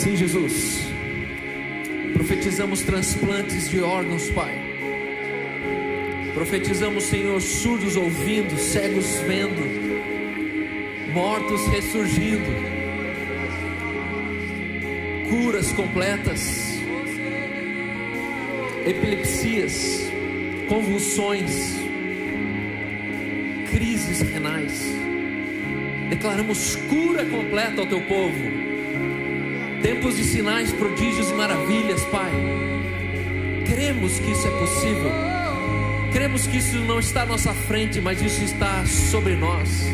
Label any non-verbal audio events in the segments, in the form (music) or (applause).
Sim, Jesus. Profetizamos transplantes de órgãos, Pai. Profetizamos, Senhor, surdos ouvindo, cegos vendo, mortos ressurgindo, curas completas, epilepsias, convulsões, crises renais. Declaramos cura completa ao teu povo. Tempos de sinais, prodígios e maravilhas, Pai. Cremos que isso é possível. Cremos que isso não está à nossa frente, mas isso está sobre nós.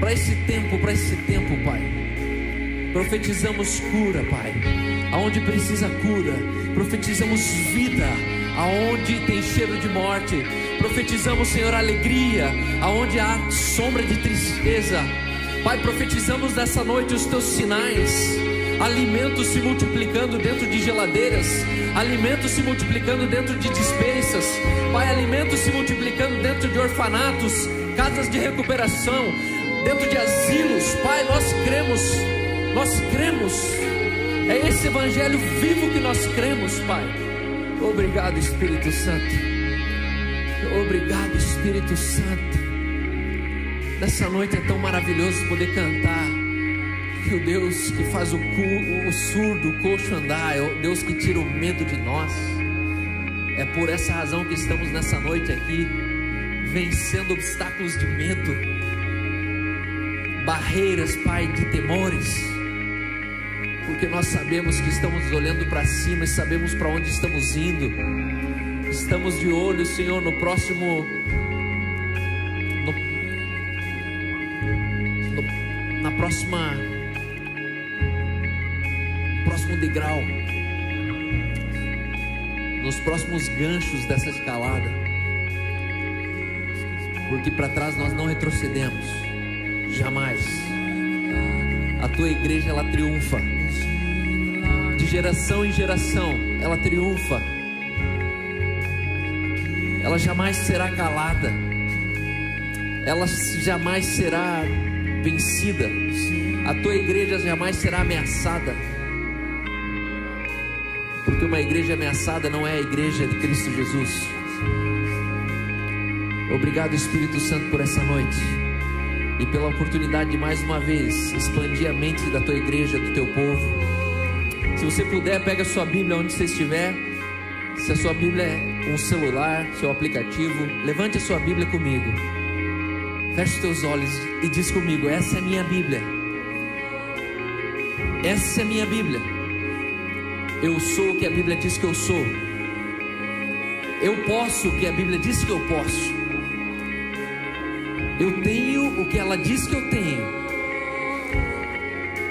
Para esse tempo, para esse tempo, Pai. Profetizamos cura, Pai. Aonde precisa cura, profetizamos vida. Aonde tem cheiro de morte, profetizamos, Senhor, alegria. Aonde há sombra de tristeza, Pai, profetizamos nessa noite os teus sinais alimentos se multiplicando dentro de geladeiras, alimentos se multiplicando dentro de dispensas, Pai, alimentos se multiplicando dentro de orfanatos, casas de recuperação, dentro de asilos, Pai, nós cremos, nós cremos, é esse Evangelho vivo que nós cremos, Pai. Obrigado, Espírito Santo. Obrigado, Espírito Santo. Nessa noite é tão maravilhoso poder cantar que o Deus que faz o, cu, o surdo, o coxo andar, é o Deus que tira o medo de nós. É por essa razão que estamos nessa noite aqui, vencendo obstáculos de medo, barreiras, Pai, de temores, porque nós sabemos que estamos olhando para cima e sabemos para onde estamos indo. Estamos de olho, Senhor, no próximo na próxima degrau, nos próximos ganchos dessa escalada, porque para trás nós não retrocedemos, jamais. A tua igreja ela triunfa, de geração em geração ela triunfa, ela jamais será calada, ela jamais será vencida, a tua igreja jamais será ameaçada. Porque uma igreja ameaçada não é a igreja de Cristo Jesus. Obrigado, Espírito Santo, por essa noite e pela oportunidade de mais uma vez expandir a mente da tua igreja, do teu povo. Se você puder, pega a sua Bíblia onde você estiver. Se a sua Bíblia é um celular, seu aplicativo, levante a sua Bíblia comigo. Feche os teus olhos e diz comigo: Essa é minha Bíblia. Essa é minha Bíblia. Eu sou o que a Bíblia diz que eu sou. Eu posso o que a Bíblia diz que eu posso. Eu tenho o que ela diz que eu tenho.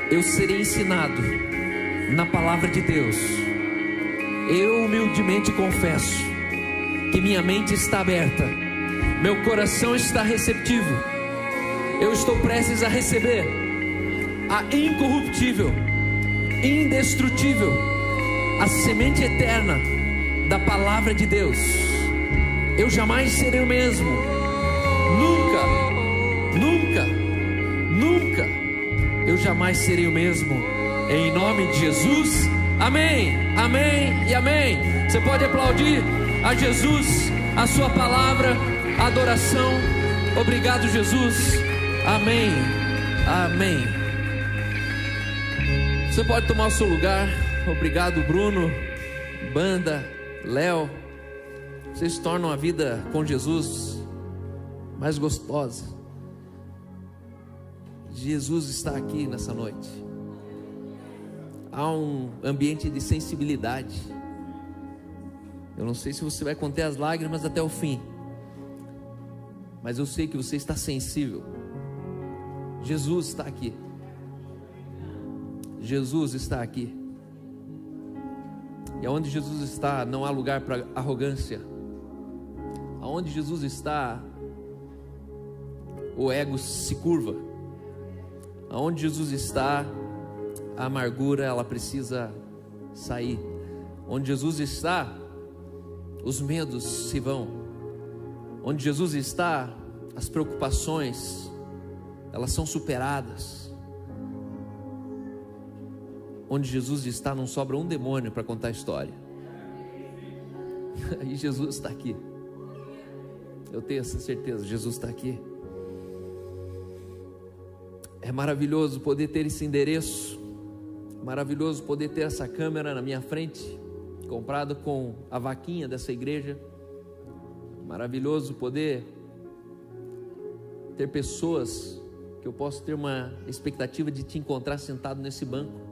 Eu serei ensinado na palavra de Deus. Eu humildemente confesso que minha mente está aberta, meu coração está receptivo. Eu estou prestes a receber a incorruptível, indestrutível a semente eterna da palavra de Deus. Eu jamais serei o mesmo. Nunca, nunca, nunca. Eu jamais serei o mesmo. Em nome de Jesus. Amém, amém e amém. Você pode aplaudir a Jesus, a Sua palavra, a adoração. Obrigado, Jesus. Amém, amém. Você pode tomar o seu lugar. Obrigado, Bruno, banda, Léo. Vocês tornam a vida com Jesus mais gostosa. Jesus está aqui nessa noite. Há um ambiente de sensibilidade. Eu não sei se você vai conter as lágrimas até o fim, mas eu sei que você está sensível. Jesus está aqui. Jesus está aqui. E aonde Jesus está, não há lugar para arrogância. Aonde Jesus está, o ego se curva. Aonde Jesus está, a amargura ela precisa sair. Onde Jesus está, os medos se vão. Onde Jesus está, as preocupações elas são superadas. Onde Jesus está, não sobra um demônio para contar a história. (laughs) E Jesus está aqui. Eu tenho essa certeza, Jesus está aqui. É maravilhoso poder ter esse endereço, maravilhoso poder ter essa câmera na minha frente, comprado com a vaquinha dessa igreja. Maravilhoso poder ter pessoas que eu posso ter uma expectativa de te encontrar sentado nesse banco.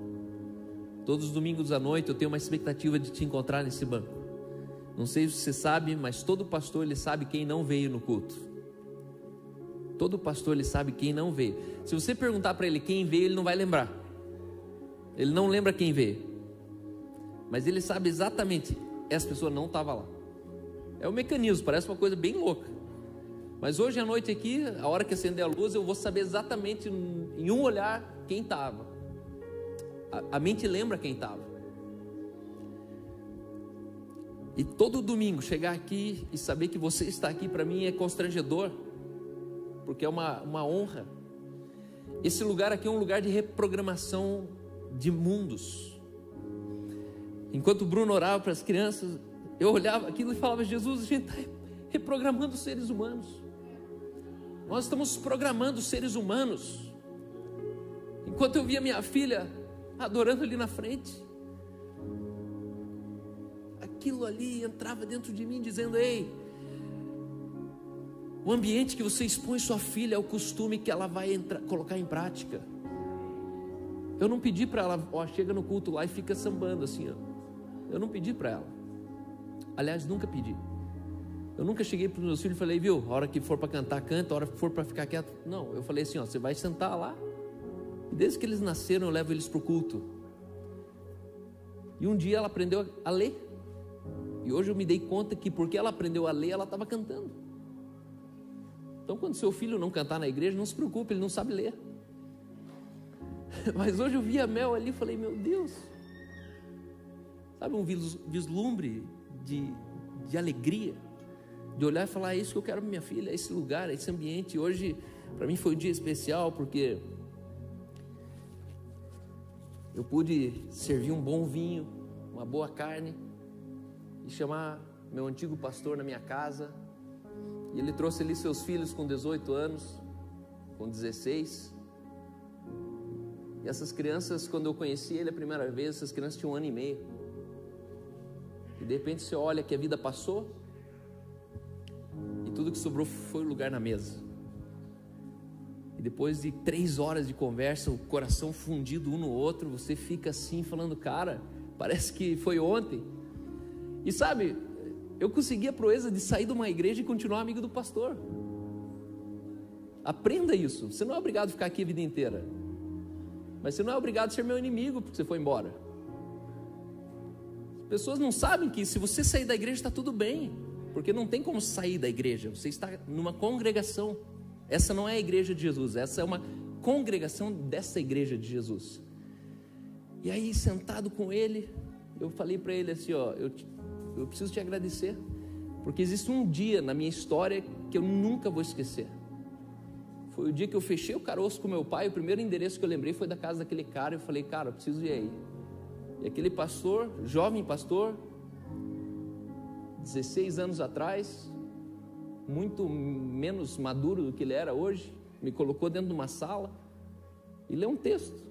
Todos os domingos à noite eu tenho uma expectativa de te encontrar nesse banco. Não sei se você sabe, mas todo pastor ele sabe quem não veio no culto. Todo pastor ele sabe quem não veio. Se você perguntar para ele quem veio, ele não vai lembrar. Ele não lembra quem veio. Mas ele sabe exatamente, essa pessoa não estava lá. É o mecanismo, parece uma coisa bem louca. Mas hoje à noite aqui, a hora que acender a luz, eu vou saber exatamente em um olhar quem estava. A, mente lembra quem estava. E todo domingo chegar aqui e saber que você está aqui para mim é constrangedor, porque é uma, uma honra. Esse lugar aqui é um lugar de reprogramação de mundos. Enquanto o Bruno orava para as crianças, eu olhava aquilo e falava: Jesus, a gente está reprogramando os seres humanos. Nós estamos programando os seres humanos. Enquanto eu via minha filha adorando ali na frente, aquilo ali entrava dentro de mim, dizendo: Ei, o ambiente que você expõe sua filha é o costume que ela vai entrar, colocar em prática. Eu não pedi para ela, ó, chega no culto lá e fica sambando assim, ó. Eu não pedi para ela. Aliás, nunca pedi. Eu nunca cheguei para os meus filhos e falei, viu, a hora que for para cantar, canta, a hora que for para ficar quieto. Não, eu falei assim, ó, você vai sentar lá. Desde que eles nasceram, eu levo eles para o culto. E um dia ela aprendeu a ler. E hoje eu me dei conta que porque ela aprendeu a ler, ela estava cantando. Então, quando seu filho não cantar na igreja, não se preocupe, ele não sabe ler. (laughs) Mas hoje eu vi a Mel ali e falei, meu Deus. Sabe um vislumbre de, de alegria, de olhar e falar, é isso que eu quero para minha filha, é esse lugar, é esse ambiente. Hoje, para mim, foi um dia especial, porque eu pude servir um bom vinho, uma boa carne e chamar meu antigo pastor na minha casa. E ele trouxe ali seus filhos com 18 anos, com 16. E essas crianças, quando eu conheci ele a primeira vez, essas crianças tinham um ano e meio. E de repente você olha que a vida passou e tudo que sobrou foi o lugar na mesa. E depois de três horas de conversa, o coração fundido um no outro, você fica assim falando, cara, parece que foi ontem. E sabe, eu consegui a proeza de sair de uma igreja e continuar amigo do pastor. Aprenda isso. Você não é obrigado a ficar aqui a vida inteira. Mas você não é obrigado a ser meu inimigo porque você foi embora. As pessoas não sabem que se você sair da igreja está tudo bem. Porque não tem como sair da igreja. Você está numa congregação. Essa não é a igreja de Jesus. Essa é uma congregação dessa igreja de Jesus. E aí, sentado com ele, eu falei para ele assim: Ó, eu eu preciso te agradecer, porque existe um dia na minha história que eu nunca vou esquecer. Foi o dia que eu fechei o caroço com meu pai, o primeiro endereço que eu lembrei foi da casa daquele cara. Eu falei, cara, eu preciso ir aí. E aquele pastor, jovem pastor, 16 anos atrás, muito menos maduro do que ele era hoje, me colocou dentro de uma sala e leu um texto.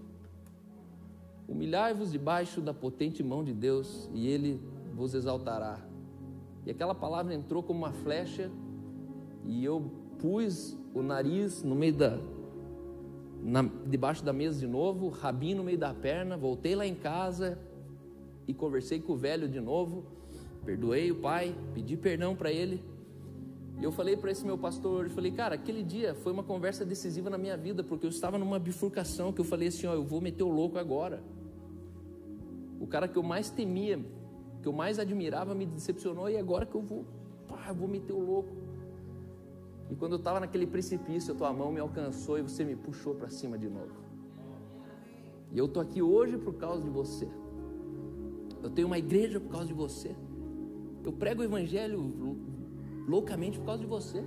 Humilhai-vos debaixo da potente mão de Deus, e ele vos exaltará. E aquela palavra entrou como uma flecha, e eu pus o nariz no meio da. Na, debaixo da mesa de novo, rabinho no meio da perna, voltei lá em casa e conversei com o velho de novo, perdoei o pai, pedi perdão para ele. E eu falei para esse meu pastor, eu falei, cara, aquele dia foi uma conversa decisiva na minha vida, porque eu estava numa bifurcação que eu falei assim, ó, eu vou meter o louco agora. O cara que eu mais temia que eu mais admirava me decepcionou e agora que eu vou, pá, eu vou meter o louco. E quando eu estava naquele precipício, a tua mão me alcançou e você me puxou para cima de novo. E eu estou aqui hoje por causa de você. Eu tenho uma igreja por causa de você. Eu prego o evangelho loucamente por causa de você.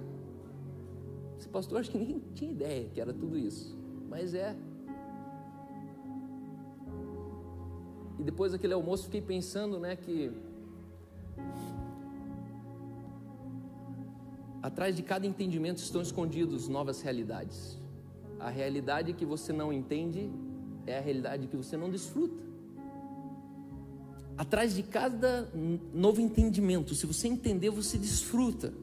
Esse pastor acho que nem tinha ideia que era tudo isso. Mas é. E depois daquele almoço fiquei pensando, né, que atrás de cada entendimento estão escondidos novas realidades. A realidade que você não entende é a realidade que você não desfruta. Atrás de cada novo entendimento, se você entender, você desfruta.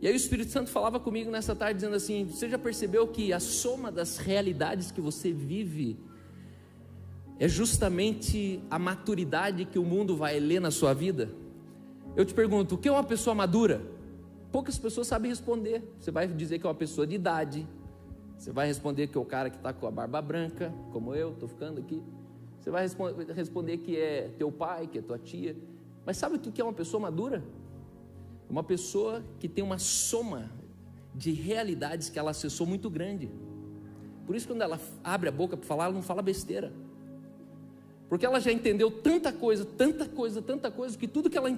E aí o Espírito Santo falava comigo nessa tarde dizendo assim: "Você já percebeu que a soma das realidades que você vive é justamente a maturidade que o mundo vai ler na sua vida?" Eu te pergunto, o que é uma pessoa madura? Poucas pessoas sabem responder. Você vai dizer que é uma pessoa de idade. Você vai responder que é o cara que está com a barba branca, como eu, estou ficando aqui. Você vai responder que é teu pai, que é tua tia. Mas sabe o que é uma pessoa madura? Uma pessoa que tem uma soma de realidades que ela acessou muito grande. Por isso, quando ela abre a boca para falar, ela não fala besteira. Porque ela já entendeu tanta coisa, tanta coisa, tanta coisa, que tudo que ela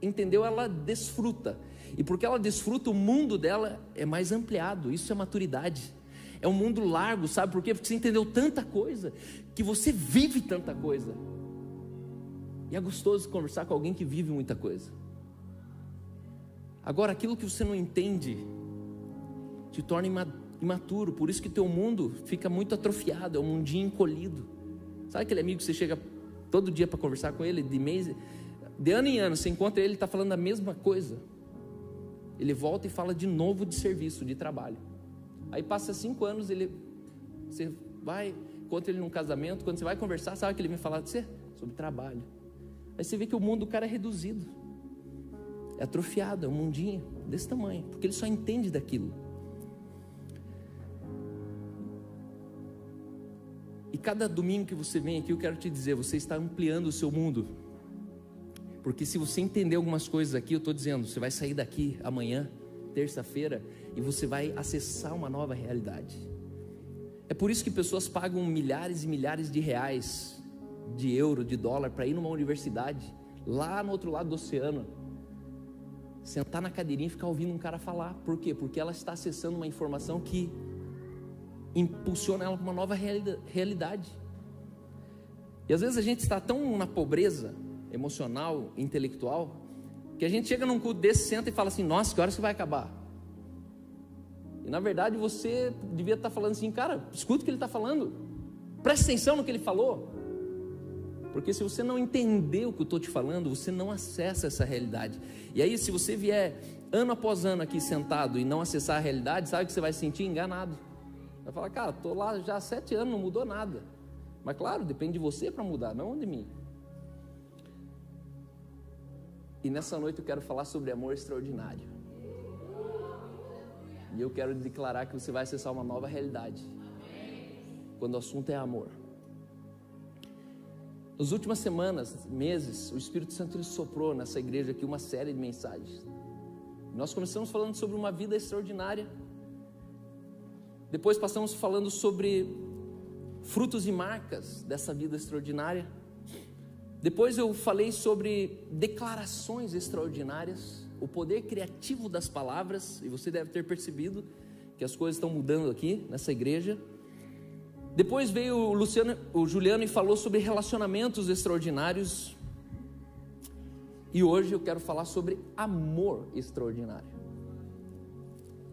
entendeu, ela desfruta. E porque ela desfruta, o mundo dela é mais ampliado. Isso é maturidade. É um mundo largo, sabe por quê? Porque você entendeu tanta coisa, que você vive tanta coisa. E é gostoso conversar com alguém que vive muita coisa. Agora, aquilo que você não entende te torna imaturo, por isso que teu mundo fica muito atrofiado, é um mundinho encolhido. Sabe aquele amigo que você chega todo dia para conversar com ele, de mês, de ano em ano, você encontra ele, está falando a mesma coisa. Ele volta e fala de novo de serviço, de trabalho. Aí passa cinco anos, ele, você vai, encontra ele num casamento, quando você vai conversar, sabe que ele vem falar de você? Sobre trabalho. Aí você vê que o mundo do cara é reduzido, é atrofiado, é um mundinho desse tamanho, porque ele só entende daquilo. E cada domingo que você vem aqui, eu quero te dizer, você está ampliando o seu mundo. Porque se você entender algumas coisas aqui, eu estou dizendo, você vai sair daqui amanhã, terça-feira, e você vai acessar uma nova realidade. É por isso que pessoas pagam milhares e milhares de reais, de euro, de dólar, para ir numa universidade, lá no outro lado do oceano, sentar na cadeirinha e ficar ouvindo um cara falar. Por quê? Porque ela está acessando uma informação que impulsiona ela para uma nova realidade. E às vezes a gente está tão na pobreza emocional, intelectual, que a gente chega num culto desse, senta e fala assim: Nossa, que horas que vai acabar? E na verdade você devia estar tá falando assim, cara, escuta o que ele está falando, presta atenção no que ele falou. Porque se você não entender o que eu estou te falando, você não acessa essa realidade. E aí, se você vier ano após ano aqui sentado e não acessar a realidade, sabe que você vai se sentir enganado. Vai falar, cara, estou lá já há sete anos, não mudou nada. Mas claro, depende de você para mudar, não de mim. E nessa noite eu quero falar sobre amor extraordinário. E eu quero declarar que você vai acessar uma nova realidade. Quando o assunto é amor. Nas últimas semanas, meses, o Espírito Santo ele soprou nessa igreja aqui uma série de mensagens. Nós começamos falando sobre uma vida extraordinária. Depois passamos falando sobre frutos e marcas dessa vida extraordinária. Depois eu falei sobre declarações extraordinárias, o poder criativo das palavras, e você deve ter percebido que as coisas estão mudando aqui nessa igreja. Depois veio o Luciano, o Juliano e falou sobre relacionamentos extraordinários. E hoje eu quero falar sobre amor extraordinário.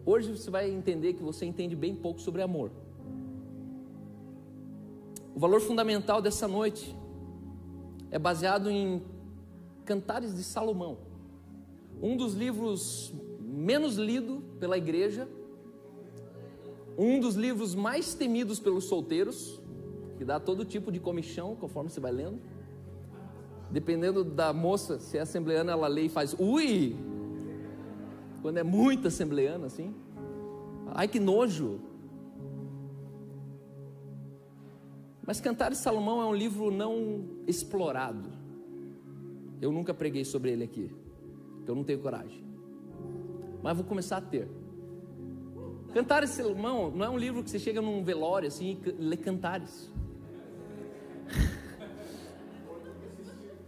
Hoje você vai entender que você entende bem pouco sobre amor. O valor fundamental dessa noite é baseado em Cantares de Salomão, um dos livros menos lido pela igreja, um dos livros mais temidos pelos solteiros, que dá todo tipo de comichão conforme você vai lendo. Dependendo da moça, se é assembleana, ela lê e faz ui. Quando é muito assembleana assim, ai que nojo. Mas Cantares de Salomão é um livro não explorado. Eu nunca preguei sobre ele aqui, porque eu não tenho coragem. Mas vou começar a ter. Cantares de Salomão não é um livro que você chega num velório assim e lê cantares.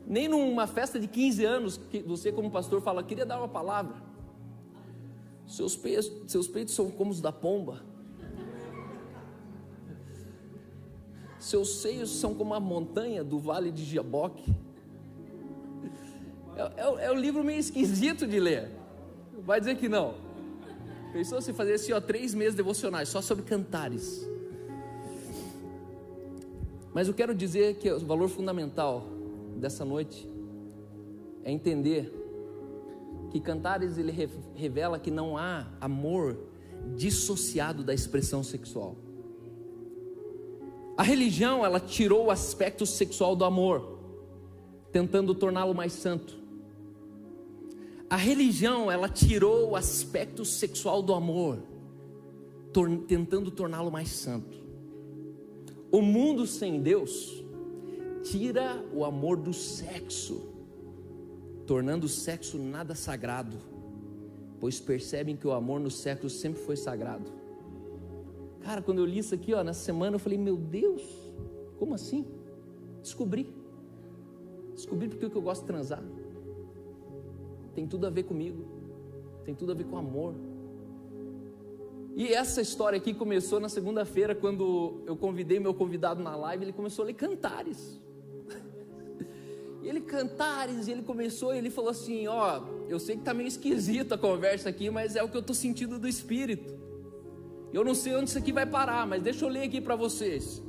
Nem numa festa de 15 anos que você como pastor fala, queria dar uma palavra. Seus peitos, seus peitos são como os da pomba. Seus seios são como a montanha do vale de Jaboque. É, é, é um livro meio esquisito de ler. Vai dizer que não. Pensou se fazer assim, ó, três meses devocionais só sobre cantares. Mas eu quero dizer que o valor fundamental dessa noite é entender que Cantares ele revela que não há amor dissociado da expressão sexual. A religião, ela tirou o aspecto sexual do amor, tentando torná-lo mais santo. A religião, ela tirou o aspecto sexual do amor, tor tentando torná-lo mais santo. O mundo sem Deus tira o amor do sexo, tornando o sexo nada sagrado, pois percebem que o amor no sexo sempre foi sagrado. Cara, quando eu li isso aqui, ó, nessa semana, eu falei: Meu Deus, como assim? Descobri. Descobri porque eu gosto de transar. Tem tudo a ver comigo. Tem tudo a ver com amor. E essa história aqui começou na segunda-feira, quando eu convidei meu convidado na live, ele começou a ler cantares. E (laughs) ele cantares, e ele começou, e ele falou assim: Ó, eu sei que tá meio esquisito a conversa aqui, mas é o que eu tô sentindo do Espírito. Eu não sei onde isso aqui vai parar, mas deixa eu ler aqui para vocês.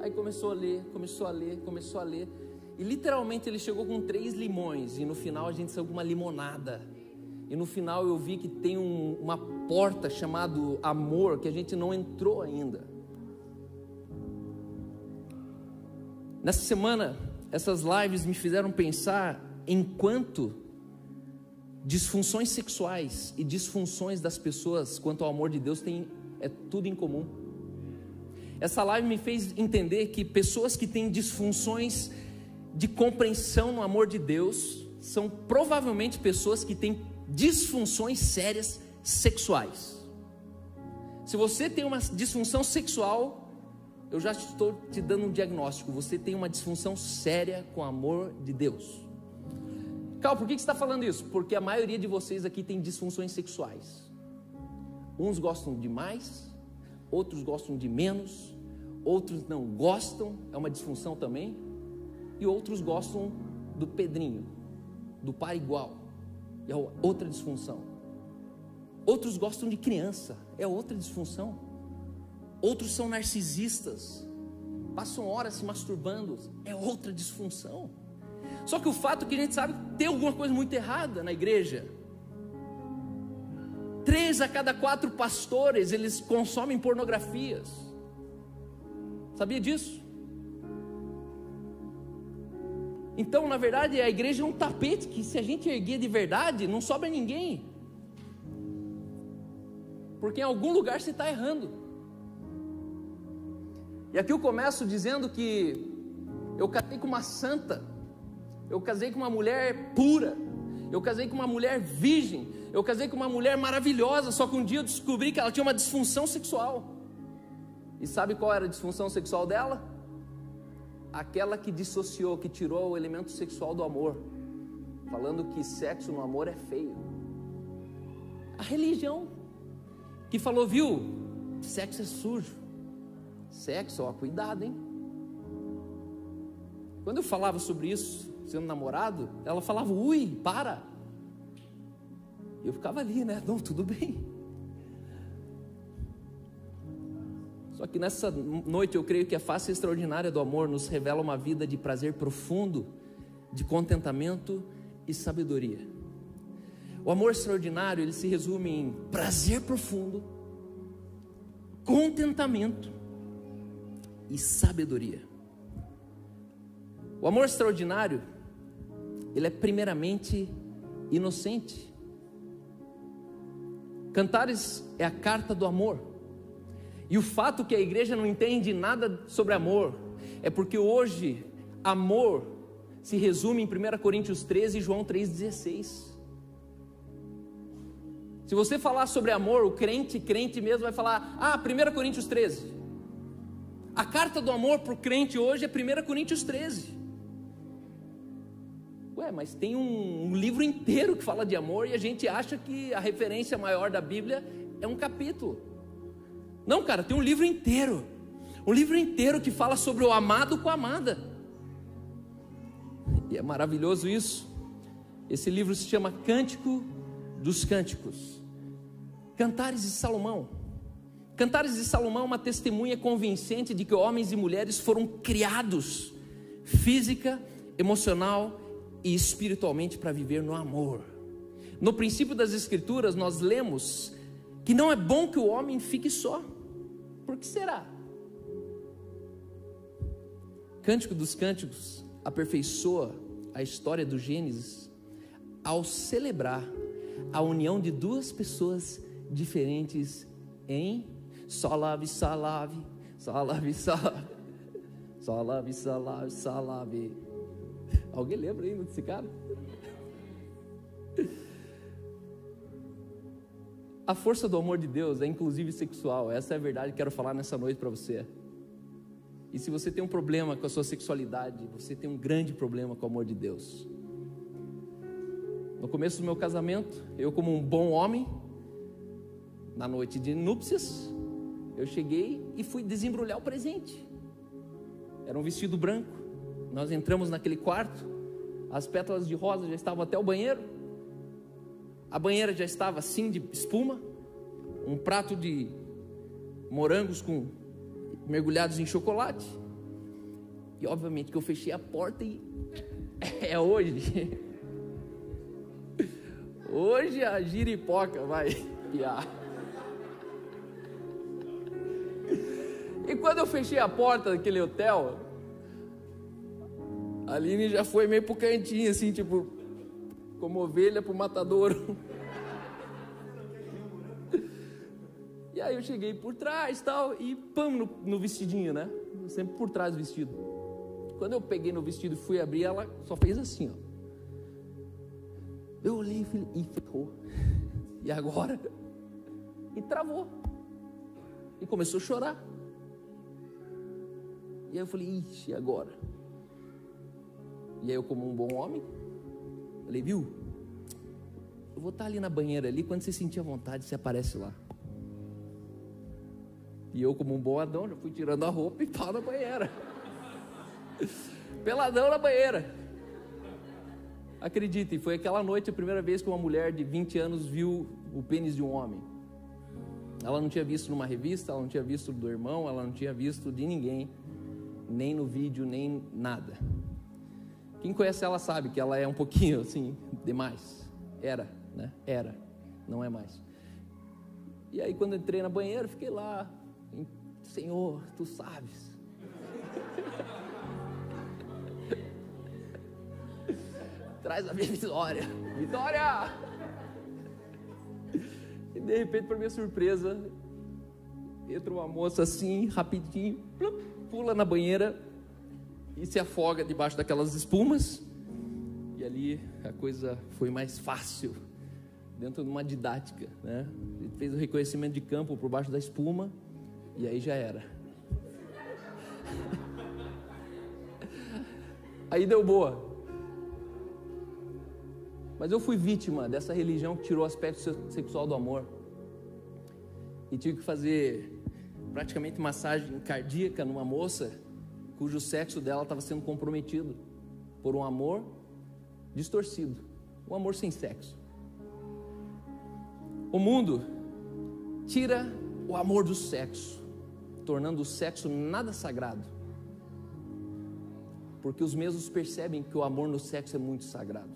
Aí começou a ler, começou a ler, começou a ler. E literalmente ele chegou com três limões, e no final a gente saiu com uma limonada. E no final eu vi que tem um, uma porta chamada amor que a gente não entrou ainda. Nessa semana essas lives me fizeram pensar em quanto disfunções sexuais e disfunções das pessoas quanto ao amor de Deus tem é tudo em comum. Essa live me fez entender que pessoas que têm disfunções de compreensão no amor de Deus são provavelmente pessoas que têm disfunções sérias sexuais. Se você tem uma disfunção sexual, eu já estou te dando um diagnóstico. Você tem uma disfunção séria com o amor de Deus. Cal, por que você está falando isso? Porque a maioria de vocês aqui tem disfunções sexuais. Uns gostam de mais, outros gostam de menos, outros não gostam, é uma disfunção também, e outros gostam do Pedrinho, do par igual, é outra disfunção. Outros gostam de criança, é outra disfunção. Outros são narcisistas, passam horas se masturbando, é outra disfunção. Só que o fato é que a gente sabe que tem alguma coisa muito errada na igreja. Três a cada quatro pastores eles consomem pornografias. Sabia disso? Então, na verdade, a igreja é um tapete que, se a gente erguer de verdade, não sobra ninguém. Porque em algum lugar você está errando. E aqui eu começo dizendo que eu casei com uma santa, eu casei com uma mulher pura, eu casei com uma mulher virgem, eu casei com uma mulher maravilhosa, só que um dia eu descobri que ela tinha uma disfunção sexual. E sabe qual era a disfunção sexual dela? Aquela que dissociou, que tirou o elemento sexual do amor, falando que sexo no amor é feio. A religião que falou, viu, sexo é sujo. Sexo, ó, cuidado, hein? Quando eu falava sobre isso, sendo namorado, ela falava, ui, para. Eu ficava ali, né? Não, tudo bem. Só que nessa noite eu creio que a face extraordinária do amor nos revela uma vida de prazer profundo, de contentamento e sabedoria. O amor extraordinário, ele se resume em prazer profundo, contentamento e sabedoria. O amor extraordinário, ele é primeiramente inocente. Cantares é a carta do amor. E o fato que a igreja não entende nada sobre amor é porque hoje amor se resume em 1 Coríntios 13 e João 3,16. Se você falar sobre amor, o crente, crente mesmo vai falar: Ah, 1 Coríntios 13. A carta do amor para o crente hoje é 1 Coríntios 13. Ué, mas tem um, um, livro inteiro que fala de amor e a gente acha que a referência maior da Bíblia é um capítulo. Não, cara, tem um livro inteiro. Um livro inteiro que fala sobre o amado com a amada. E é maravilhoso isso. Esse livro se chama Cântico dos Cânticos. Cantares de Salomão. Cantares de Salomão é uma testemunha convincente de que homens e mulheres foram criados física, emocional e espiritualmente para viver no amor. No princípio das Escrituras, nós lemos que não é bom que o homem fique só. Por que será? Cântico dos Cânticos aperfeiçoa a história do Gênesis ao celebrar a união de duas pessoas diferentes em Salave, salave, salave, salave, salave, salave, salave. Alguém lembra ainda desse cara? A força do amor de Deus é inclusive sexual. Essa é a verdade que quero falar nessa noite para você. E se você tem um problema com a sua sexualidade, você tem um grande problema com o amor de Deus. No começo do meu casamento, eu, como um bom homem, na noite de núpcias, eu cheguei e fui desembrulhar o presente. Era um vestido branco. Nós entramos naquele quarto, as pétalas de rosa já estavam até o banheiro. A banheira já estava assim de espuma, um prato de morangos com mergulhados em chocolate. E obviamente que eu fechei a porta e (laughs) é hoje. Hoje a giripoca vai piar. E quando eu fechei a porta daquele hotel, a Aline já foi meio pro cantinho, assim, tipo, como ovelha pro matadouro. E aí eu cheguei por trás tal, e pam no, no, vestidinho, né? Sempre por trás do vestido. Quando eu peguei no vestido e fui abrir, ela só fez assim, ó. Eu olhei e e ferrou. E agora? E travou. E começou a chorar. E aí eu falei, ixi, agora? E aí eu, como um bom homem, falei, viu? Eu vou estar ali na banheira ali, quando você sentir a vontade, você aparece lá. E eu, como um bom Adão, já fui tirando a roupa e pau na banheira. (laughs) Peladão na banheira. Acreditem, foi aquela noite a primeira vez que uma mulher de 20 anos viu o pênis de um homem. Ela não tinha visto numa revista, ela não tinha visto do irmão, ela não tinha visto de ninguém nem no vídeo, nem nada. Quem conhece ela sabe que ela é um pouquinho assim, demais. Era, né? Era, não é mais. E aí quando entrei na banheira, fiquei lá, Senhor, tu sabes. (laughs) Traz a minha vitória. Vitória! E de repente, para minha surpresa, entra uma moça assim, rapidinho, pula na banheira e se afoga debaixo daquelas espumas. E ali a coisa foi mais fácil, dentro de uma didática, né? Ele fez o reconhecimento de campo por baixo da espuma e aí já era. (laughs) Aí deu boa. Mas eu fui vítima dessa religião que tirou o aspecto sexual do amor. E tive que fazer praticamente massagem cardíaca numa moça cujo sexo dela estava sendo comprometido por um amor distorcido, um amor sem sexo. O mundo tira o amor do sexo, tornando o sexo nada sagrado. Porque os mesmos percebem que o amor no sexo é muito sagrado.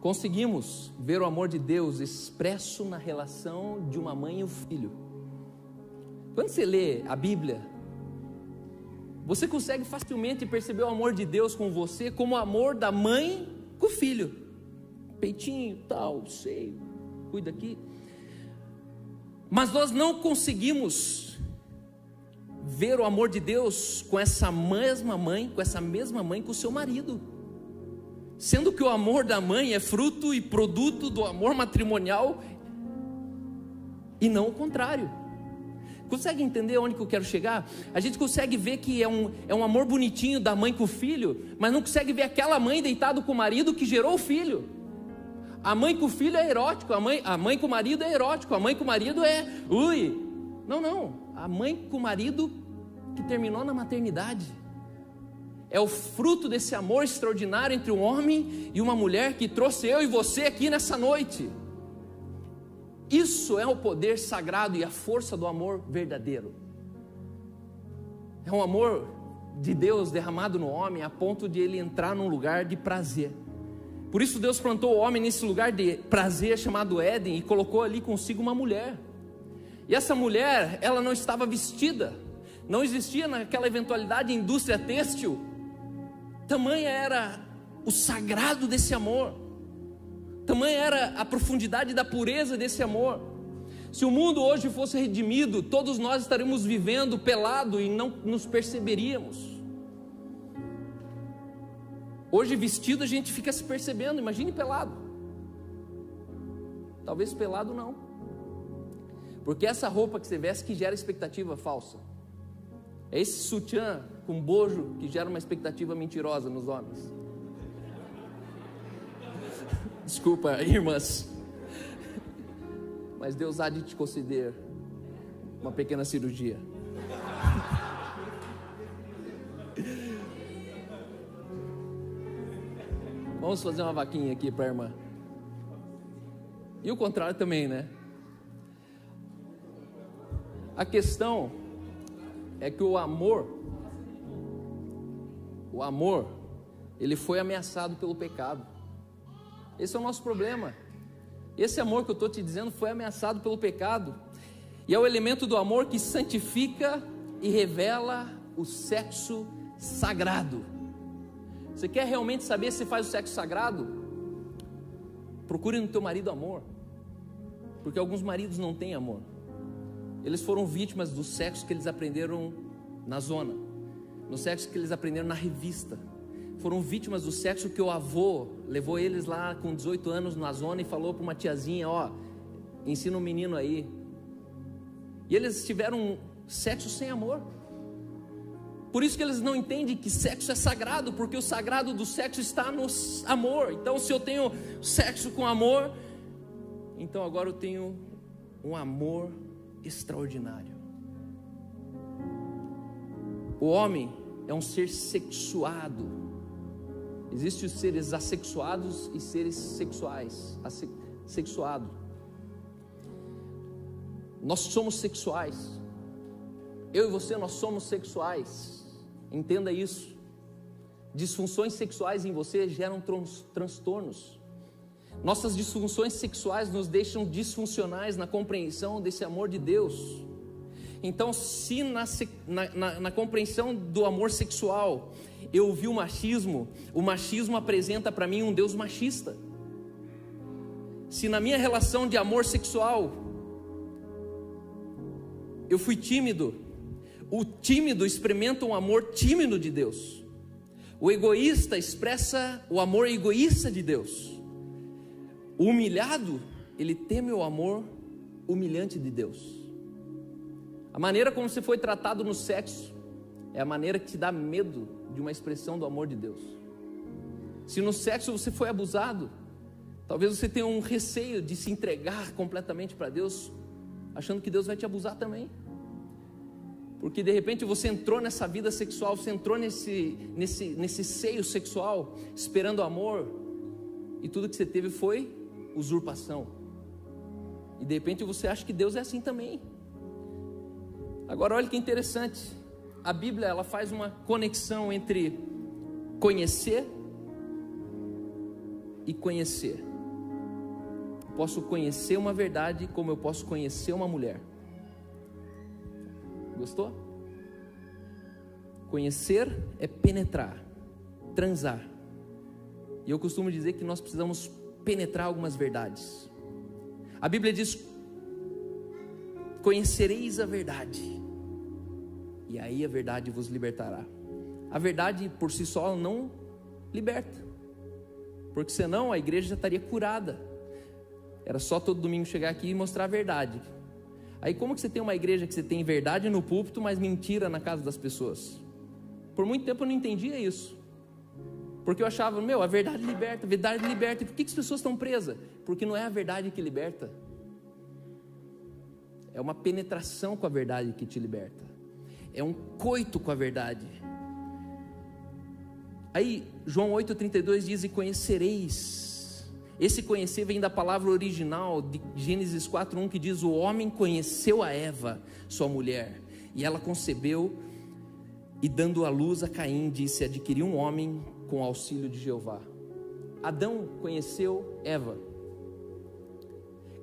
Conseguimos ver o amor de Deus expresso na relação de uma mãe e um filho. Quando você lê a Bíblia, você consegue facilmente perceber o amor de Deus com você como o amor da mãe com o filho. Peitinho, tal, seio, cuida aqui. Mas nós não conseguimos ver o amor de Deus com essa mesma mãe, com essa mesma mãe com o seu marido. Sendo que o amor da mãe é fruto e produto do amor matrimonial e não o contrário. Consegue entender onde que eu quero chegar? A gente consegue ver que é um, é um amor bonitinho da mãe com o filho, mas não consegue ver aquela mãe deitada com o marido que gerou o filho. A mãe com o filho é erótico, a mãe, a mãe com o marido é erótico, a mãe com o marido é, ui, Não, não. A mãe com o marido que terminou na maternidade. É o fruto desse amor extraordinário entre um homem e uma mulher que trouxe eu e você aqui nessa noite. Isso é o poder sagrado e a força do amor verdadeiro. É um amor de Deus derramado no homem a ponto de ele entrar num lugar de prazer. Por isso Deus plantou o homem nesse lugar de prazer chamado Éden e colocou ali consigo uma mulher. E essa mulher, ela não estava vestida, não existia naquela eventualidade indústria têxtil. Tamanha era o sagrado desse amor, tamanha era a profundidade da pureza desse amor. Se o mundo hoje fosse redimido, todos nós estaríamos vivendo pelado e não nos perceberíamos. Hoje vestido a gente fica se percebendo, imagine pelado. Talvez pelado não. Porque essa roupa que você veste que gera expectativa falsa. É esse sutiã com bojo que gera uma expectativa mentirosa nos homens. Desculpa, (laughs) irmãs. Mas Deus há de te conceder uma pequena cirurgia. (laughs) Vamos fazer uma vaquinha aqui para a irmã. E o contrário também, né? A questão é que o amor, o amor, ele foi ameaçado pelo pecado. Esse é o nosso problema. Esse amor que eu estou te dizendo foi ameaçado pelo pecado. E é o elemento do amor que santifica e revela o sexo sagrado. Você quer realmente saber se faz o sexo sagrado? Procure no teu marido amor. Porque alguns maridos não têm amor. Eles foram vítimas do sexo que eles aprenderam na zona, no sexo que eles aprenderam na revista. Foram vítimas do sexo que o avô levou eles lá com 18 anos na zona e falou para uma tiazinha: Ó, ensina um menino aí. E eles tiveram sexo sem amor. Por isso que eles não entendem que sexo é sagrado, porque o sagrado do sexo está no amor. Então, se eu tenho sexo com amor, então agora eu tenho um amor extraordinário. O homem é um ser sexuado. Existem os seres assexuados e seres sexuais. Sexuado. Nós somos sexuais. Eu e você, nós somos sexuais. Entenda isso. Disfunções sexuais em você geram transtornos. Nossas disfunções sexuais nos deixam disfuncionais na compreensão desse amor de Deus. Então, se na, na, na, na compreensão do amor sexual eu vi o machismo, o machismo apresenta para mim um Deus machista. Se na minha relação de amor sexual eu fui tímido, o tímido experimenta um amor tímido de Deus. O egoísta expressa o amor egoísta de Deus. O humilhado, ele teme o amor humilhante de Deus. A maneira como você foi tratado no sexo é a maneira que te dá medo de uma expressão do amor de Deus. Se no sexo você foi abusado, talvez você tenha um receio de se entregar completamente para Deus, achando que Deus vai te abusar também. Porque de repente você entrou nessa vida sexual, você entrou nesse, nesse, nesse seio sexual, esperando amor, e tudo que você teve foi usurpação. E de repente você acha que Deus é assim também. Agora olha que interessante. A Bíblia ela faz uma conexão entre conhecer e conhecer. Posso conhecer uma verdade como eu posso conhecer uma mulher. Gostou? Conhecer é penetrar, transar. E eu costumo dizer que nós precisamos penetrar algumas verdades. A Bíblia diz: Conhecereis a verdade, e aí a verdade vos libertará. A verdade por si só não liberta, porque senão a igreja já estaria curada. Era só todo domingo chegar aqui e mostrar a verdade. Aí como que você tem uma igreja que você tem verdade no púlpito, mas mentira na casa das pessoas? Por muito tempo eu não entendia isso. Porque eu achava, meu, a verdade liberta, a verdade liberta. E por que, que as pessoas estão presas? Porque não é a verdade que liberta. é uma penetração com a verdade que te liberta, é um coito com a verdade. Aí, João 8,32 diz: E conhecereis. Esse conhecer vem da palavra original de Gênesis 4,1 que diz: O homem conheceu a Eva, sua mulher, e ela concebeu, e dando a luz a Caim, disse: Adquiri um homem com auxílio de Jeová. Adão conheceu Eva.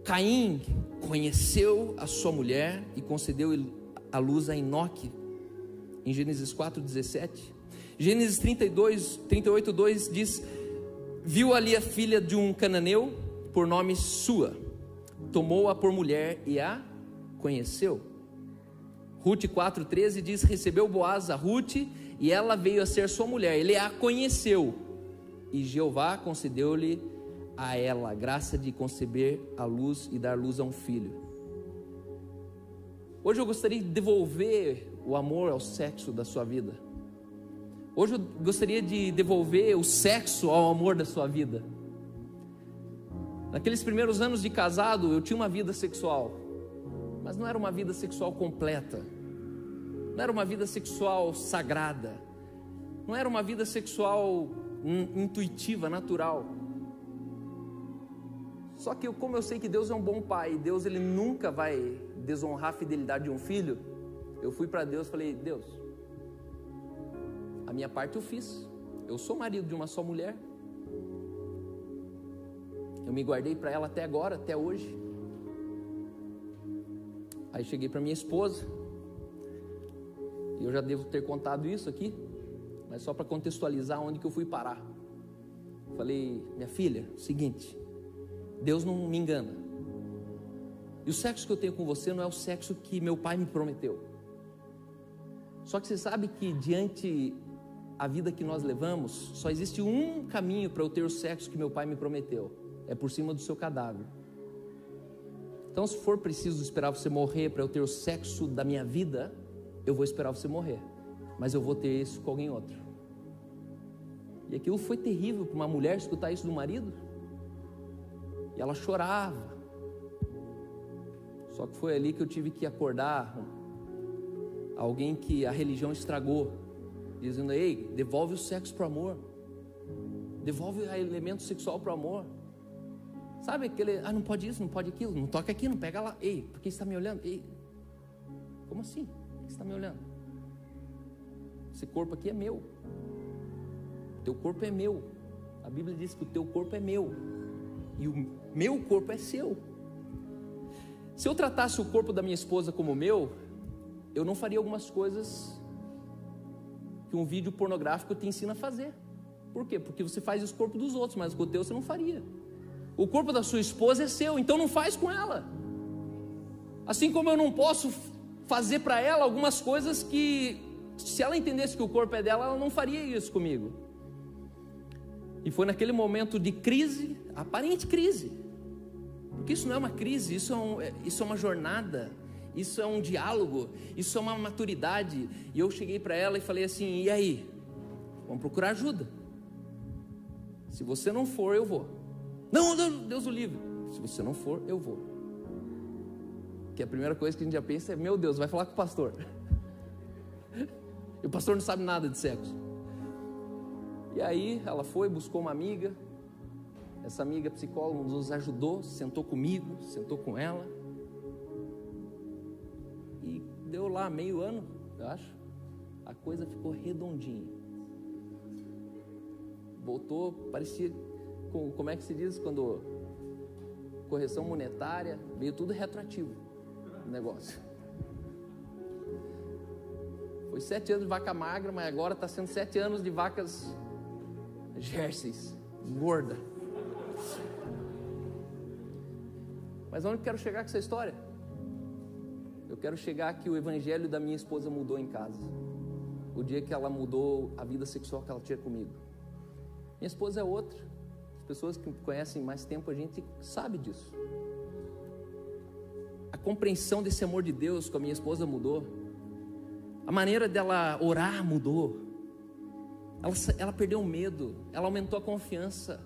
Caim conheceu a sua mulher e concedeu a luz a Enoque, em Gênesis 4,17. Gênesis 32, 38, 2 diz: Viu ali a filha de um cananeu, por nome Sua, tomou-a por mulher e a conheceu. Ruth 4,13 diz: Recebeu Boaz a Ruth e ela veio a ser sua mulher. Ele a conheceu e Jeová concedeu-lhe a ela a graça de conceber a luz e dar luz a um filho. Hoje eu gostaria de devolver o amor ao sexo da sua vida. Hoje eu gostaria de devolver o sexo ao amor da sua vida. Naqueles primeiros anos de casado, eu tinha uma vida sexual, mas não era uma vida sexual completa, não era uma vida sexual sagrada, não era uma vida sexual intuitiva, natural. Só que como eu sei que Deus é um bom pai, Deus ele nunca vai desonrar a fidelidade de um filho, eu fui para Deus e falei: Deus, a minha parte eu fiz. Eu sou marido de uma só mulher. Eu me guardei para ela até agora, até hoje. Aí cheguei para minha esposa. E eu já devo ter contado isso aqui, mas só para contextualizar onde que eu fui parar. Falei, minha filha, seguinte, Deus não me engana. E o sexo que eu tenho com você não é o sexo que meu pai me prometeu. Só que você sabe que diante a vida que nós levamos, só existe um caminho para eu ter o sexo que meu pai me prometeu: é por cima do seu cadáver. Então, se for preciso esperar você morrer para eu ter o sexo da minha vida, eu vou esperar você morrer, mas eu vou ter isso com alguém outro. E aquilo foi terrível para uma mulher escutar isso do marido. E ela chorava. Só que foi ali que eu tive que acordar alguém que a religião estragou dizendo: ei, devolve o sexo para o amor, devolve o elemento sexual para o amor. Sabe aquele, ah, não pode isso, não pode aquilo, não toca aqui, não pega lá. Ei, por que você está me olhando? Ei, como assim? Por que você está me olhando? Esse corpo aqui é meu. Teu corpo é meu. A Bíblia diz que o teu corpo é meu. E o meu corpo é seu. Se eu tratasse o corpo da minha esposa como meu, eu não faria algumas coisas que um vídeo pornográfico te ensina a fazer. Por quê? Porque você faz os corpos dos outros, mas com o teu você não faria. O corpo da sua esposa é seu, então não faz com ela. Assim como eu não posso fazer para ela algumas coisas que, se ela entendesse que o corpo é dela, ela não faria isso comigo. E foi naquele momento de crise, aparente crise, porque isso não é uma crise, isso é, um, é, isso é uma jornada isso é um diálogo, isso é uma maturidade. E eu cheguei para ela e falei assim: e aí? Vamos procurar ajuda. Se você não for, eu vou. Não, Deus o livre. Se você não for, eu vou. Que a primeira coisa que a gente já pensa é: meu Deus, vai falar com o pastor. (laughs) E o pastor não sabe nada de sexo. E aí ela foi, buscou uma amiga. Essa amiga psicóloga nos ajudou, sentou comigo, sentou com ela deu lá meio ano, eu acho, a coisa ficou redondinha. Voltou, parecia, como é que se diz quando correção monetária, veio tudo retroativo o negócio. Foi sete anos de vaca magra, mas agora está sendo sete anos de vacas jerseys, gorda. Mas onde eu quero chegar com essa história? Eu quero chegar que o evangelho da minha esposa mudou em casa. O dia que ela mudou a vida sexual que ela tinha comigo. Minha esposa é outra. As pessoas que conhecem mais tempo, a gente sabe disso. A compreensão desse amor de Deus com a minha esposa mudou. A maneira dela orar mudou. Ela, ela perdeu o medo, ela aumentou a confiança.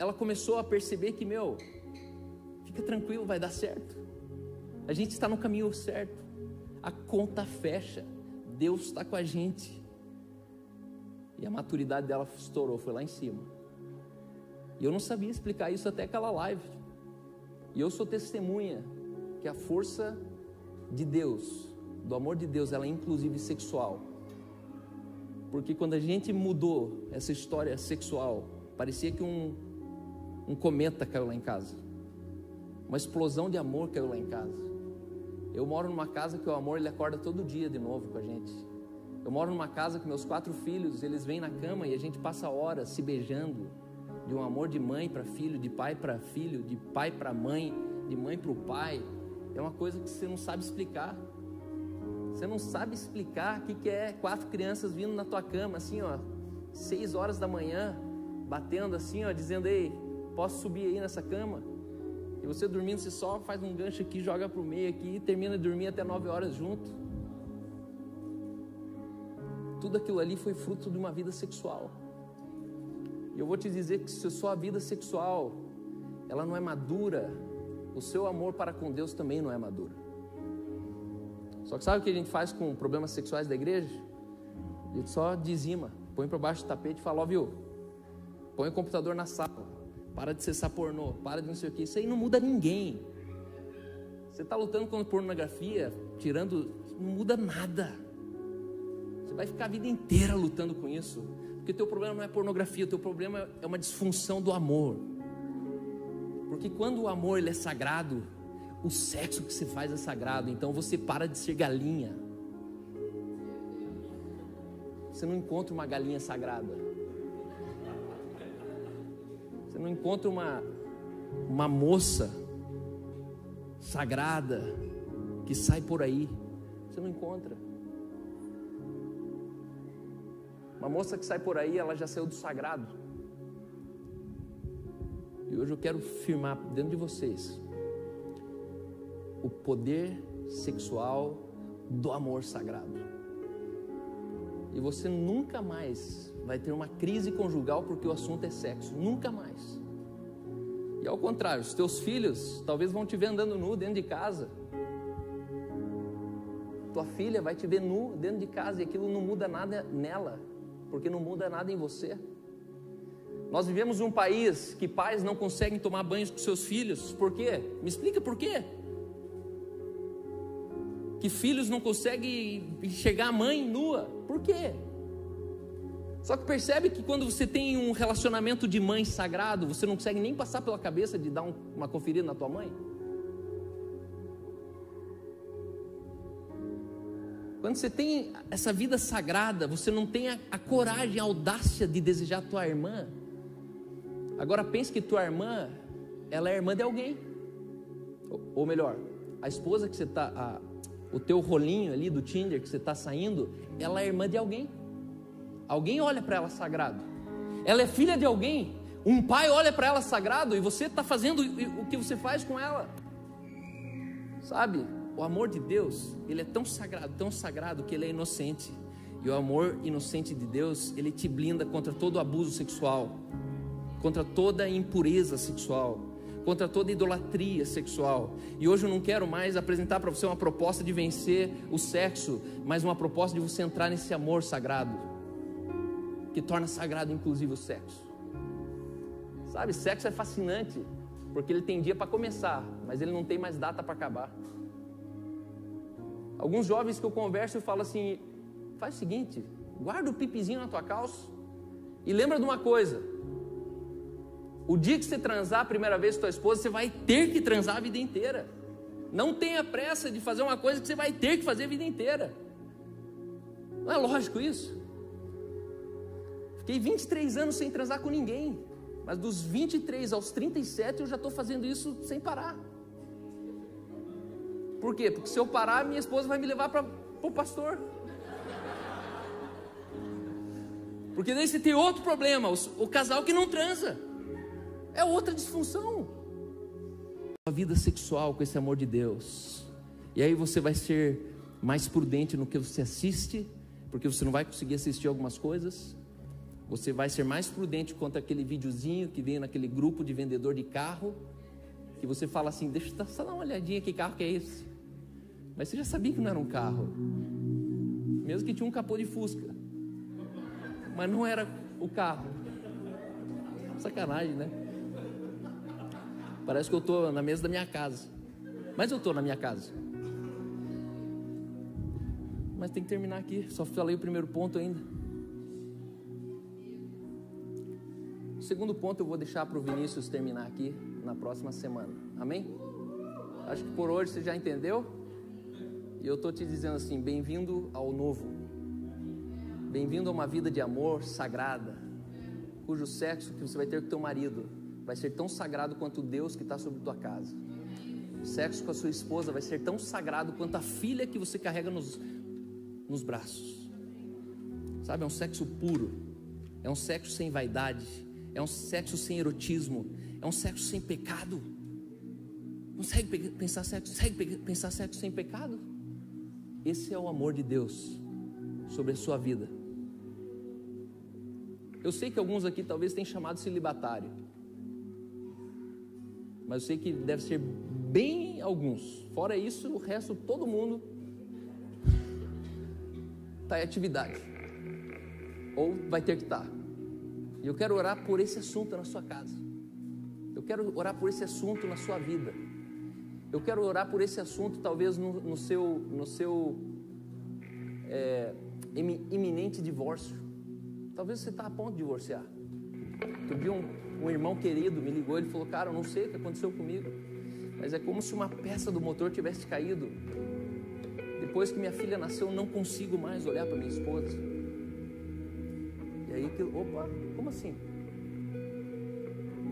Ela começou a perceber que, meu, fica tranquilo, vai dar certo. A gente está no caminho certo. A conta fecha. Deus está com a gente. E a maturidade dela estourou, foi lá em cima. E eu não sabia explicar isso até aquela live. E eu sou testemunha que a força de Deus, do amor de Deus, ela é inclusive sexual. Porque quando a gente mudou essa história sexual, parecia que um, um cometa caiu lá em casa. Uma explosão de amor caiu lá em casa. Eu moro numa casa que o amor ele acorda todo dia de novo com a gente. Eu moro numa casa que meus quatro filhos, eles vêm na cama e a gente passa horas se beijando, de um amor de mãe para filho, de pai para filho, de pai para mãe, de mãe para o pai. É uma coisa que você não sabe explicar. Você não sabe explicar o que, que é quatro crianças vindo na tua cama, assim, ó, seis horas da manhã, batendo assim, ó, dizendo: Ei, posso subir aí nessa cama? E você dormindo, você só faz um gancho aqui, joga pro meio aqui e termina de dormir até nove horas junto. Tudo aquilo ali foi fruto de uma vida sexual. E eu vou te dizer que se a sua vida sexual ela não é madura, o seu amor para com Deus também não é maduro. Só que sabe o que a gente faz com problemas sexuais da igreja? A gente só dizima, põe para baixo do tapete e fala, ó, viu? Põe o computador na sala, para de cessar pornô, para de não sei o que. Isso aí não muda ninguém. Você está lutando contra pornografia, tirando, não muda nada. Você vai ficar a vida inteira lutando com isso, porque teu problema não é pornografia, teu problema é uma disfunção do amor. Porque quando o amor ele é sagrado, o sexo que você faz é sagrado, então você para de ser galinha. Você não encontra uma galinha sagrada. Não encontra uma, uma moça sagrada que sai por aí. Você não encontra. Uma moça que sai por aí, ela já saiu do sagrado. E hoje eu quero firmar dentro de vocês o poder sexual do amor sagrado. E você nunca mais vai ter uma crise conjugal porque o assunto é sexo, nunca mais. E ao contrário, os teus filhos talvez vão te ver andando nu dentro de casa. Tua filha vai te ver nu dentro de casa e aquilo não muda nada nela, porque não muda nada em você. Nós vivemos em um país que pais não conseguem tomar banhos com seus filhos. Por quê? Me explica por quê? Que filhos não conseguem enxergar a mãe nua. Por quê? Só que percebe que quando você tem um relacionamento de mãe sagrado, você não consegue nem passar pela cabeça de dar um, uma conferida na tua mãe? Quando você tem essa vida sagrada, você não tem a, a coragem, a audácia de desejar a tua irmã Agora pense que tua irmã, ela é irmã de alguém. Ou, melhor, a esposa que você está, o teu rolinho ali do Tinder que você está saindo, ela é irmã de alguém. Alguém olha para ela sagrado. Ela é filha de alguém. Um pai olha para ela sagrado e você está fazendo o que você faz com ela. Sabe? O amor de Deus, ele é tão sagrado, tão sagrado que ele é inocente. E o amor inocente de Deus, ele te blinda contra todo abuso sexual contra toda impureza sexual, contra toda idolatria sexual. E hoje eu não quero mais apresentar para você uma proposta de vencer o sexo, mas uma proposta de você entrar nesse amor sagrado, que torna sagrado inclusive o sexo. Sabe, sexo é fascinante, porque ele tem dia para começar, mas ele não tem mais data para acabar. Alguns jovens que eu converso falo assim: faz o seguinte, guarda o pipizinho na tua calça e lembra de uma coisa: o dia que você transar a primeira vez com tua esposa, você vai ter que transar a vida inteira. Não tenha pressa de fazer uma coisa que você vai ter que fazer a vida inteira. Não é lógico isso? Fiquei 23 anos sem transar com ninguém. Mas dos 23 aos 37 eu já estou fazendo isso sem parar. Por quê? Porque se eu parar, minha esposa vai me levar para o pastor. Porque daí você tem outro problema, o, o casal que não transa. É outra disfunção. A vida sexual com esse amor de Deus. E aí você vai ser mais prudente no que você assiste, porque você não vai conseguir assistir algumas coisas. Você vai ser mais prudente quanto aquele videozinho que vem naquele grupo de vendedor de carro, que você fala assim: deixa eu só dar uma olhadinha que carro que é esse. Mas você já sabia que não era um carro. Mesmo que tinha um capô de fusca. Mas não era o carro. Sacanagem, né? Parece que eu estou na mesa da minha casa. Mas eu estou na minha casa. Mas tem que terminar aqui. Só falei o primeiro ponto ainda. Segundo ponto eu vou deixar para o Vinícius terminar aqui na próxima semana. Amém? Acho que por hoje você já entendeu. E eu estou te dizendo assim: bem-vindo ao novo. Bem-vindo a uma vida de amor sagrada, cujo sexo que você vai ter com teu marido vai ser tão sagrado quanto Deus que está sobre tua casa. O sexo com a sua esposa vai ser tão sagrado quanto a filha que você carrega nos, nos braços. Sabe, é um sexo puro, é um sexo sem vaidade, é um sexo sem erotismo, é um sexo sem pecado. Consegue pensar sexo, consegue pensar sexo sem pecado? Esse é o amor de Deus sobre a sua vida. Eu sei que alguns aqui talvez tenham chamado celibatário, mas eu sei que deve ser bem alguns. Fora isso, o resto, todo mundo está em atividade, ou vai ter que estar. E eu quero orar por esse assunto na sua casa. Eu quero orar por esse assunto na sua vida. Eu quero orar por esse assunto, talvez no, no seu, no seu é, iminente divórcio. Talvez você está a ponto de divorciar. Outro dia um, um irmão querido me ligou, ele falou, cara, eu não sei o que aconteceu comigo, mas é como se uma peça do motor tivesse caído. Depois que minha filha nasceu, eu não consigo mais olhar para minha esposa. Aí, opa, como assim?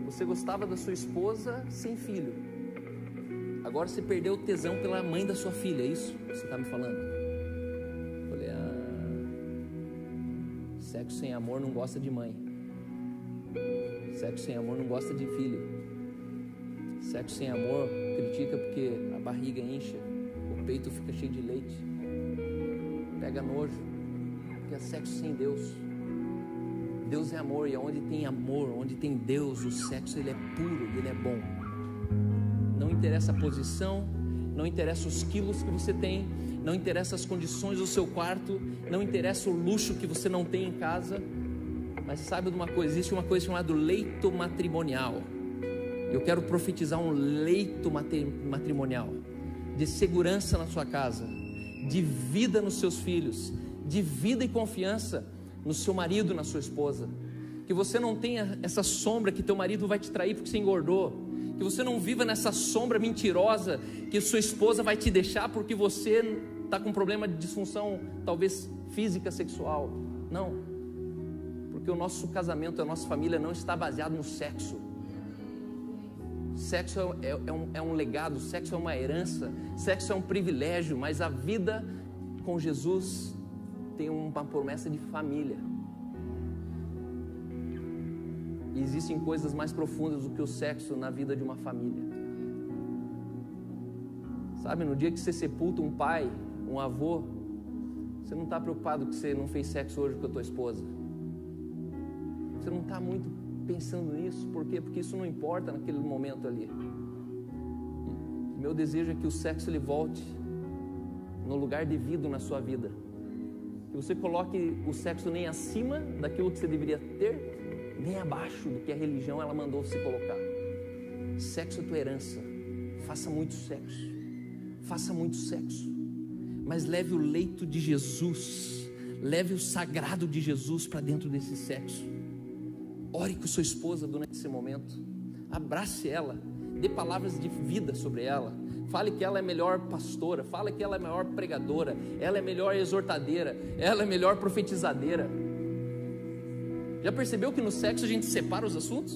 Você gostava da sua esposa sem filho. Agora você perdeu o tesão pela mãe da sua filha, é isso que você está me falando? falei, ah, sexo sem amor não gosta de mãe. Sexo sem amor não gosta de filho. Sexo sem amor critica porque a barriga incha, o peito fica cheio de leite. Pega nojo, porque é sexo sem Deus. Deus é amor e onde tem amor, onde tem Deus, o sexo ele é puro, ele é bom. Não interessa a posição, não interessa os quilos que você tem, não interessa as condições do seu quarto, não interessa o luxo que você não tem em casa. Mas sabe de uma coisa, existe uma coisa chamada leito matrimonial. Eu quero profetizar um leito matrimonial de segurança na sua casa, de vida nos seus filhos, de vida e confiança no seu marido, na sua esposa. Que você não tenha essa sombra que teu marido vai te trair porque você engordou. Que você não viva nessa sombra mentirosa que sua esposa vai te deixar porque você está com problema de disfunção, talvez física, sexual. Não. Porque o nosso casamento, a nossa família não está baseado no sexo. Sexo é, é, é, um, é um legado, sexo é uma herança, sexo é um privilégio, mas a vida com Jesus tem uma promessa de família. E existem coisas mais profundas do que o sexo na vida de uma família. Sabe, no dia que você sepulta um pai, um avô, você não está preocupado que você não fez sexo hoje com a tua esposa. Você não está muito pensando nisso, por quê? Porque isso não importa naquele momento ali. Meu desejo é que o sexo ele volte no lugar devido na sua vida que você coloque o sexo nem acima daquilo que você deveria ter, nem abaixo do que a religião ela mandou você colocar. Sexo é tua herança. Faça muito sexo. Faça muito sexo. Mas leve o leito de Jesus. Leve o sagrado de Jesus para dentro desse sexo. Ore com sua esposa durante esse momento. Abrace ela. Dê palavras de vida sobre ela Fale que ela é melhor pastora, fale que ela é melhor pregadora, ela é melhor exortadeira, ela é melhor profetizadeira. Já percebeu que no sexo a gente separa os assuntos?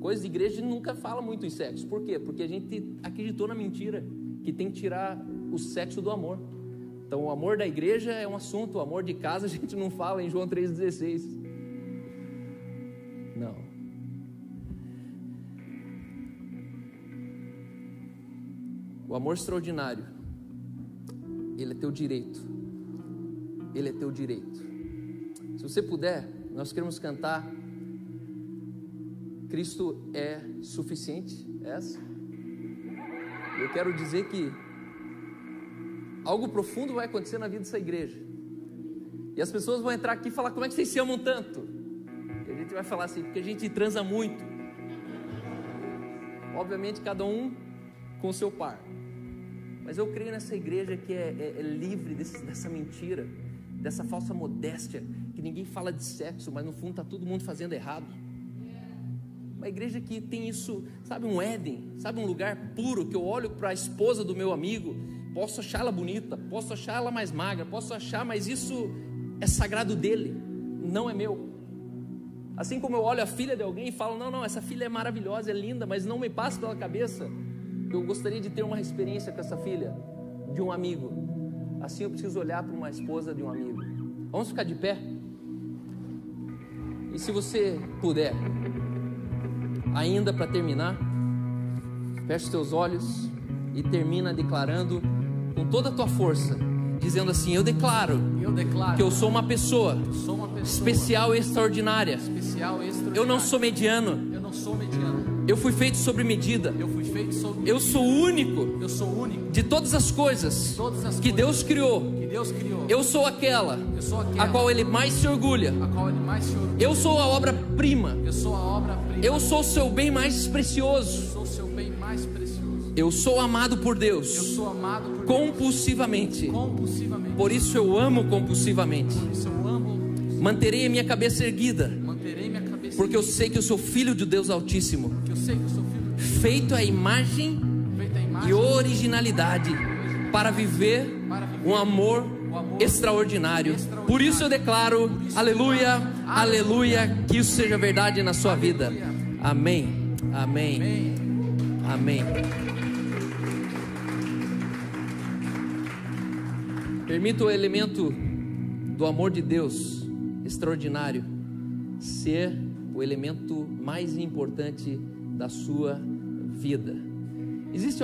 Coisa de igreja a gente nunca fala muito em sexo. Por quê? Porque a gente acreditou na mentira que tem que tirar o sexo do amor. Então o amor da igreja é um assunto, o amor de casa a gente não fala em João 3,16. O amor extraordinário, ele é teu direito. Ele é teu direito. Se você puder, nós queremos cantar Cristo é suficiente. Essa. Eu quero dizer que algo profundo vai acontecer na vida dessa igreja. E as pessoas vão entrar aqui e falar: como é que vocês se amam tanto? E a gente vai falar assim: porque a gente transa muito. Obviamente, cada um com o seu par. Mas eu creio nessa igreja que é, é, é livre desse, dessa mentira, dessa falsa modéstia, que ninguém fala de sexo, mas no fundo está todo mundo fazendo errado. Uma igreja que tem isso, sabe, um Éden, sabe, um lugar puro, que eu olho para a esposa do meu amigo, posso achá-la bonita, posso achá-la mais magra, posso achar, mas isso é sagrado dele, não é meu. Assim como eu olho a filha de alguém e falo, não, não, essa filha é maravilhosa, é linda, mas não me passa pela cabeça. Eu gostaria de ter uma experiência com essa filha de um amigo. Assim eu preciso olhar para uma esposa de um amigo. Vamos ficar de pé? E se você puder, ainda para terminar, feche os teus olhos e termina declarando com toda a tua força, dizendo assim: Eu declaro, eu declaro que eu sou uma pessoa, sou uma pessoa especial e extraordinária. especial, extraordinária. Eu não sou mediano, eu não sou mediano. Eu fui feito sobre medida. Eu fui feito sob Eu sou único eu sou único. de todas as coisas Todas as que coisas Deus criou. que Deus criou. Eu sou aquela Eu sou aquela a qual Ele mais se orgulha. a qual ele mais se orgulha. Eu sou a obra-prima. Eu sou a obra-prima. Eu sou o seu bem mais precioso. sou o seu bem mais precioso. Eu sou amado por Eu Deus sou amado por compulsivamente. Deus compulsivamente. Por isso eu amo compulsivamente. Por isso eu amo, Manterei a minha cabeça erguida. Porque eu sei que eu sou filho de Deus Altíssimo, feito à imagem e originalidade para viver um amor extraordinário. Por isso eu declaro, aleluia, aleluia, que isso seja verdade na sua vida. Amém, amém, amém. Permita o elemento do amor de Deus extraordinário ser o elemento mais importante da sua vida. Existe